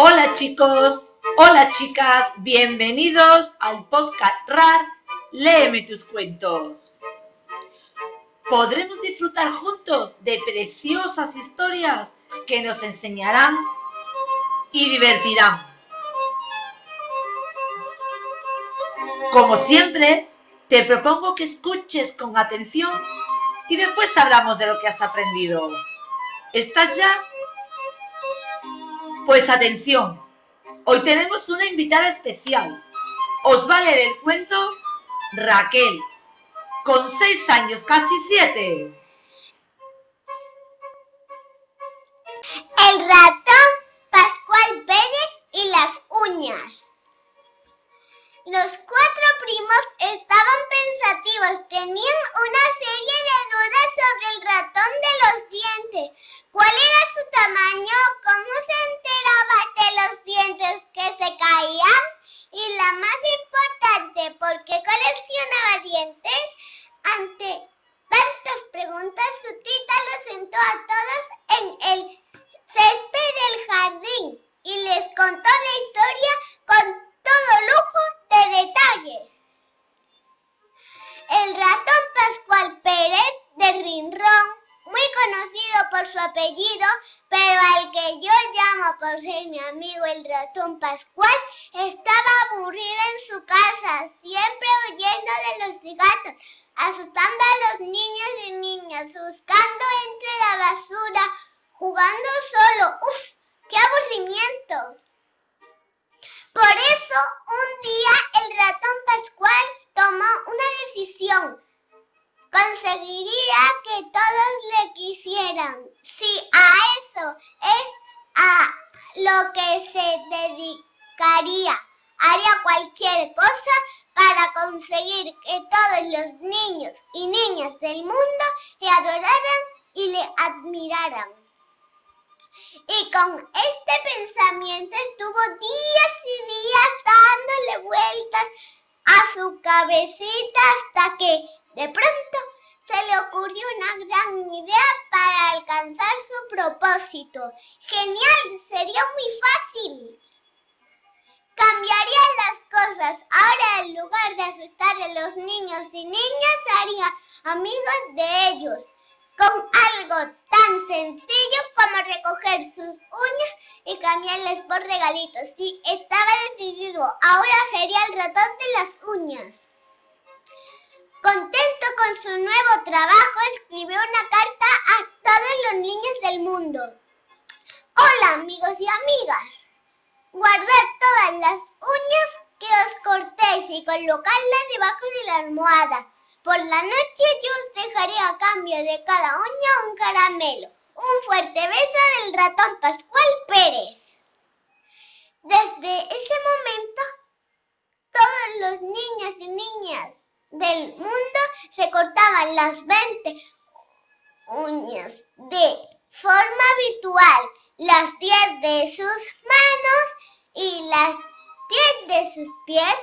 Hola chicos, hola chicas, bienvenidos al podcast RAR Léeme tus cuentos. Podremos disfrutar juntos de preciosas historias que nos enseñarán y divertirán. Como siempre, te propongo que escuches con atención y después hablamos de lo que has aprendido. ¿Estás ya? Pues atención, hoy tenemos una invitada especial. Os va a leer el cuento Raquel, con seis años, casi siete. El ratón su apellido, pero al que yo llamo por ser mi amigo el ratón Pascual, estaba aburrido en su casa, siempre huyendo de los gatos, asustando a los niños y niñas, buscando entre la basura, jugando solo. ¡Uf! ¡Qué aburrimiento! Por eso, un día el ratón Pascual tomó una decisión. Conseguiría que todos le quisieran. Si a eso es a lo que se dedicaría, haría cualquier cosa para conseguir que todos los niños y niñas del mundo le adoraran y le admiraran. Y con este pensamiento estuvo días y días dándole vueltas a su cabecita hasta que de pronto se le ocurrió una gran idea para alcanzar su propósito. Genial, sería muy fácil. Cambiaría las cosas. Ahora en lugar de asustar a los niños y niñas, haría amigos de ellos con algo tan sencillo como recoger sus uñas y cambiarles por regalitos. Sí, estaba decidido. Ahora sería el ratón de las uñas. Contento con su nuevo trabajo, escribió una carta a todos los niños del mundo. Hola amigos y amigas. Guardad todas las uñas que os cortéis y colocadlas debajo de la almohada por la noche yo os dejaré a cambio de cada uña un caramelo. Un fuerte beso del ratón Pascual Pérez. Desde ese momento, todos los niños y niñas del mundo se cortaban las 20 uñas de forma habitual, las 10 de sus manos y las 10 de sus pies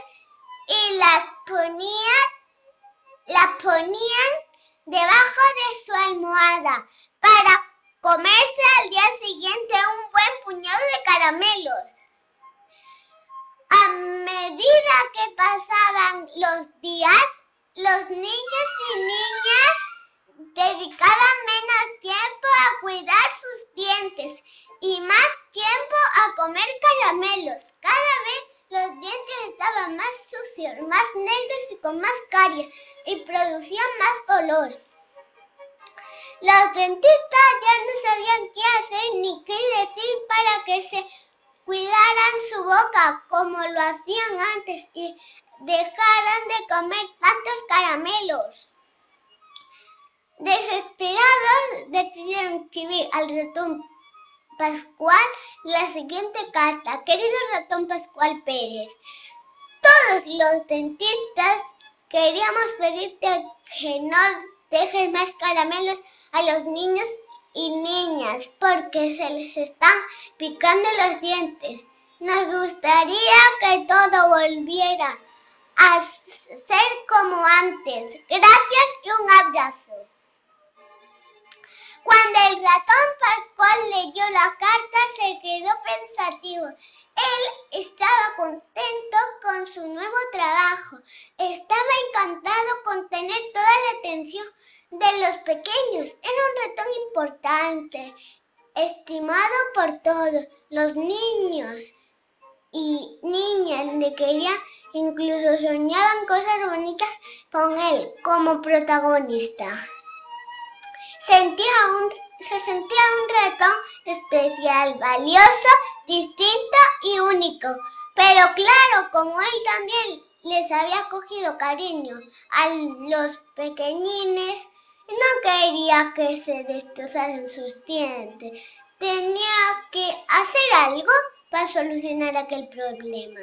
y las ponían la ponían debajo de su almohada para comerse al día siguiente un buen puñado de caramelos. A medida que pasaban los días, los niños y niñas dedicaban menos tiempo a cuidar sus dientes y más tiempo a comer caramelos. Cada vez los dientes estaban más sucios, más negros y con más caries y producían más dolor. Los dentistas ya no sabían qué hacer ni qué decir para que se cuidaran su boca como lo hacían antes y dejaran de comer tantos caramelos. Desesperados decidieron escribir al ratón Pascual la siguiente carta. Querido ratón Pascual Pérez, todos los dentistas queríamos pedirte que no dejes más caramelos a los niños y niñas porque se les están picando los dientes. Nos gustaría que todo volviera a ser como antes. Gracias y un abrazo. Cuando el ratón Pascual leyó la carta se quedó pensando negativo. Él estaba contento con su nuevo trabajo. Estaba encantado con tener toda la atención de los pequeños. Era un reto importante, estimado por todos los niños y niñas le querían, incluso soñaban cosas bonitas con él como protagonista. Sentía un, se sentía un ratón especial, valioso, distinto y único. Pero claro, como él también les había cogido cariño a los pequeñines, no quería que se destrozaran sus dientes. Tenía que hacer algo para solucionar aquel problema.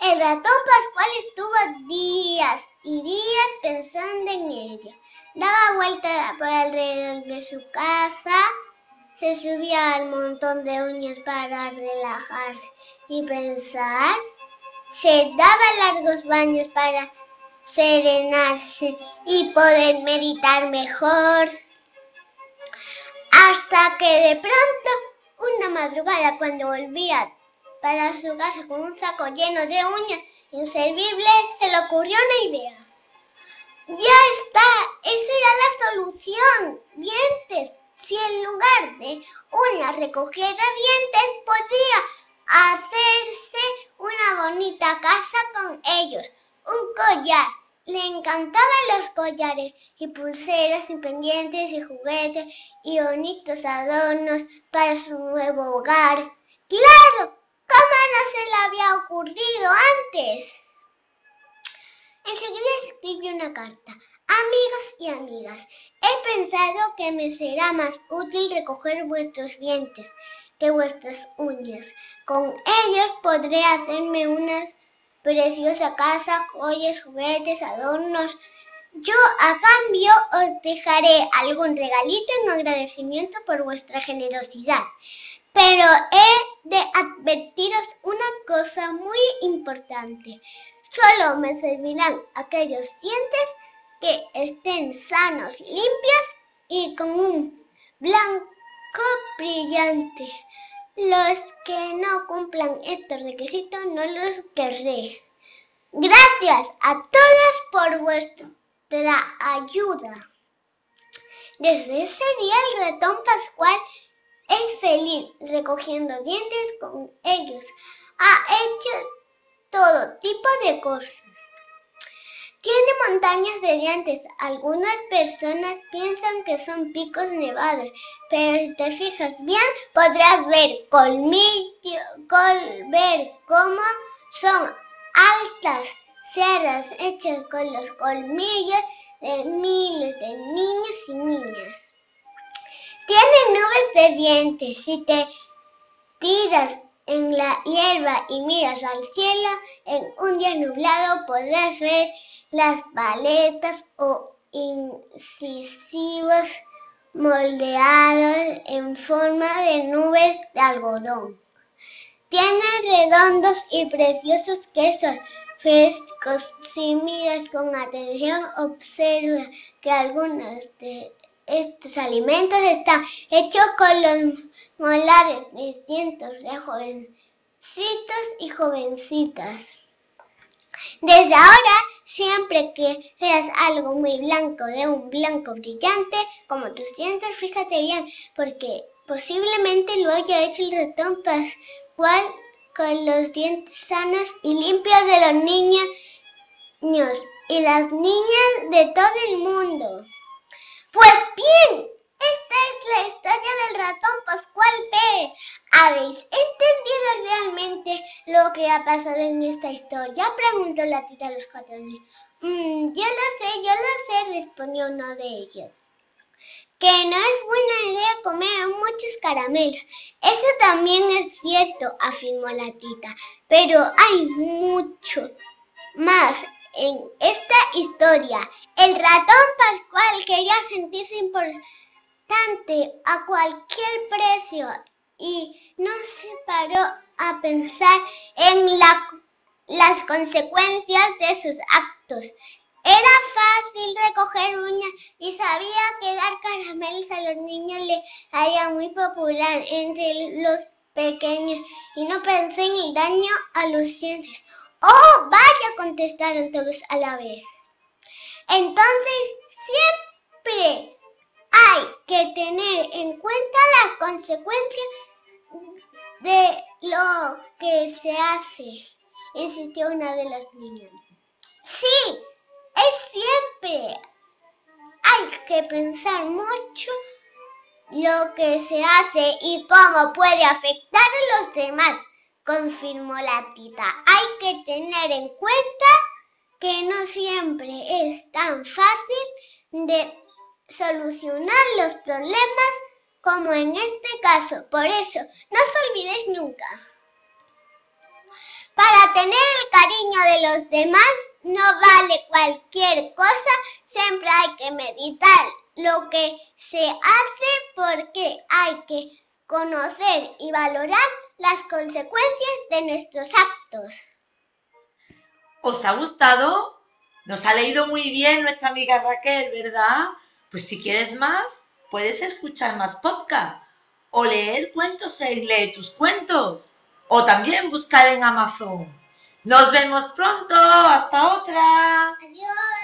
El ratón Pascual estuvo días y días pensando en ello. Daba vuelta por alrededor de su casa, se subía al montón de uñas para relajarse y pensar, se daba largos baños para serenarse y poder meditar mejor. Hasta que de pronto, una madrugada, cuando volvía para su casa con un saco lleno de uñas inservibles, se le ocurrió una idea. Ya está, esa era la solución. Dientes. Si en lugar de uñas recogiera dientes, podría hacerse una bonita casa con ellos. Un collar. Le encantaban los collares y pulseras y pendientes y juguetes y bonitos adornos para su nuevo hogar. ¡Claro! ¿Cómo no se le había ocurrido antes? Enseguida escribió una carta. Amigos y amigas, he pensado que me será más útil recoger vuestros dientes que vuestras uñas. Con ellos podré hacerme una preciosa casa, joyas, juguetes, adornos. Yo a cambio os dejaré algún regalito en agradecimiento por vuestra generosidad. Pero he de advertiros una cosa muy importante. Solo me servirán aquellos dientes que estén sanos, limpios y con un blanco brillante. Los que no cumplan estos requisitos no los querré. Gracias a todos por vuestra ayuda. Desde ese día el ratón Pascual es feliz recogiendo dientes con ellos. Ha hecho todo tipo de cosas. Tiene montañas de dientes. Algunas personas piensan que son picos nevados, pero si te fijas bien podrás ver colmillo, ver cómo son altas cerras hechas con los colmillos de miles de niños y niñas. Tiene nubes de dientes. Si te tiras en la hierba y miras al cielo, en un día nublado podrás ver las paletas o incisivos moldeados en forma de nubes de algodón. Tiene redondos y preciosos quesos frescos. Si miras con atención, observa que algunos de estos alimentos están hechos con los molares de cientos de jovencitos y jovencitas. Desde ahora, siempre que veas algo muy blanco de un blanco brillante, como tus dientes, fíjate bien, porque posiblemente lo haya hecho el ratón Pascual con los dientes sanos y limpios de los niños y las niñas de todo el mundo. Pues bien, esta es la historia del ratón Pascual Pérez. ¿Habéis lo que ha pasado en esta historia? Preguntó la tita a los cuatro niños. Mm, yo lo sé, yo lo sé, respondió uno de ellos. Que no es buena idea comer muchos caramelos. Eso también es cierto, afirmó la tita. Pero hay mucho más en esta historia. El ratón Pascual quería sentirse importante a cualquier precio y no se paró a pensar en las consecuencias de sus actos. Era fácil recoger uñas y sabía que dar caramelos a los niños le haría muy popular entre los pequeños y no pensé en el daño a los dientes. ¡Oh, vaya! contestaron todos a la vez. Entonces, siempre hay que tener en cuenta las consecuencias de lo que se hace, insistió una de las niñas. Sí, es siempre. Hay que pensar mucho lo que se hace y cómo puede afectar a los demás, confirmó la tita. Hay que tener en cuenta que no siempre es tan fácil de solucionar los problemas como en este caso. Por eso, no os olvidéis nunca. Para tener el cariño de los demás no vale cualquier cosa, siempre hay que meditar lo que se hace porque hay que conocer y valorar las consecuencias de nuestros actos. ¿Os ha gustado? Nos ha leído muy bien nuestra amiga Raquel, ¿verdad? Pues si quieres más, puedes escuchar más podcast o leer cuentos y lee tus cuentos o también buscar en Amazon. Nos vemos pronto. Hasta otra. Adiós.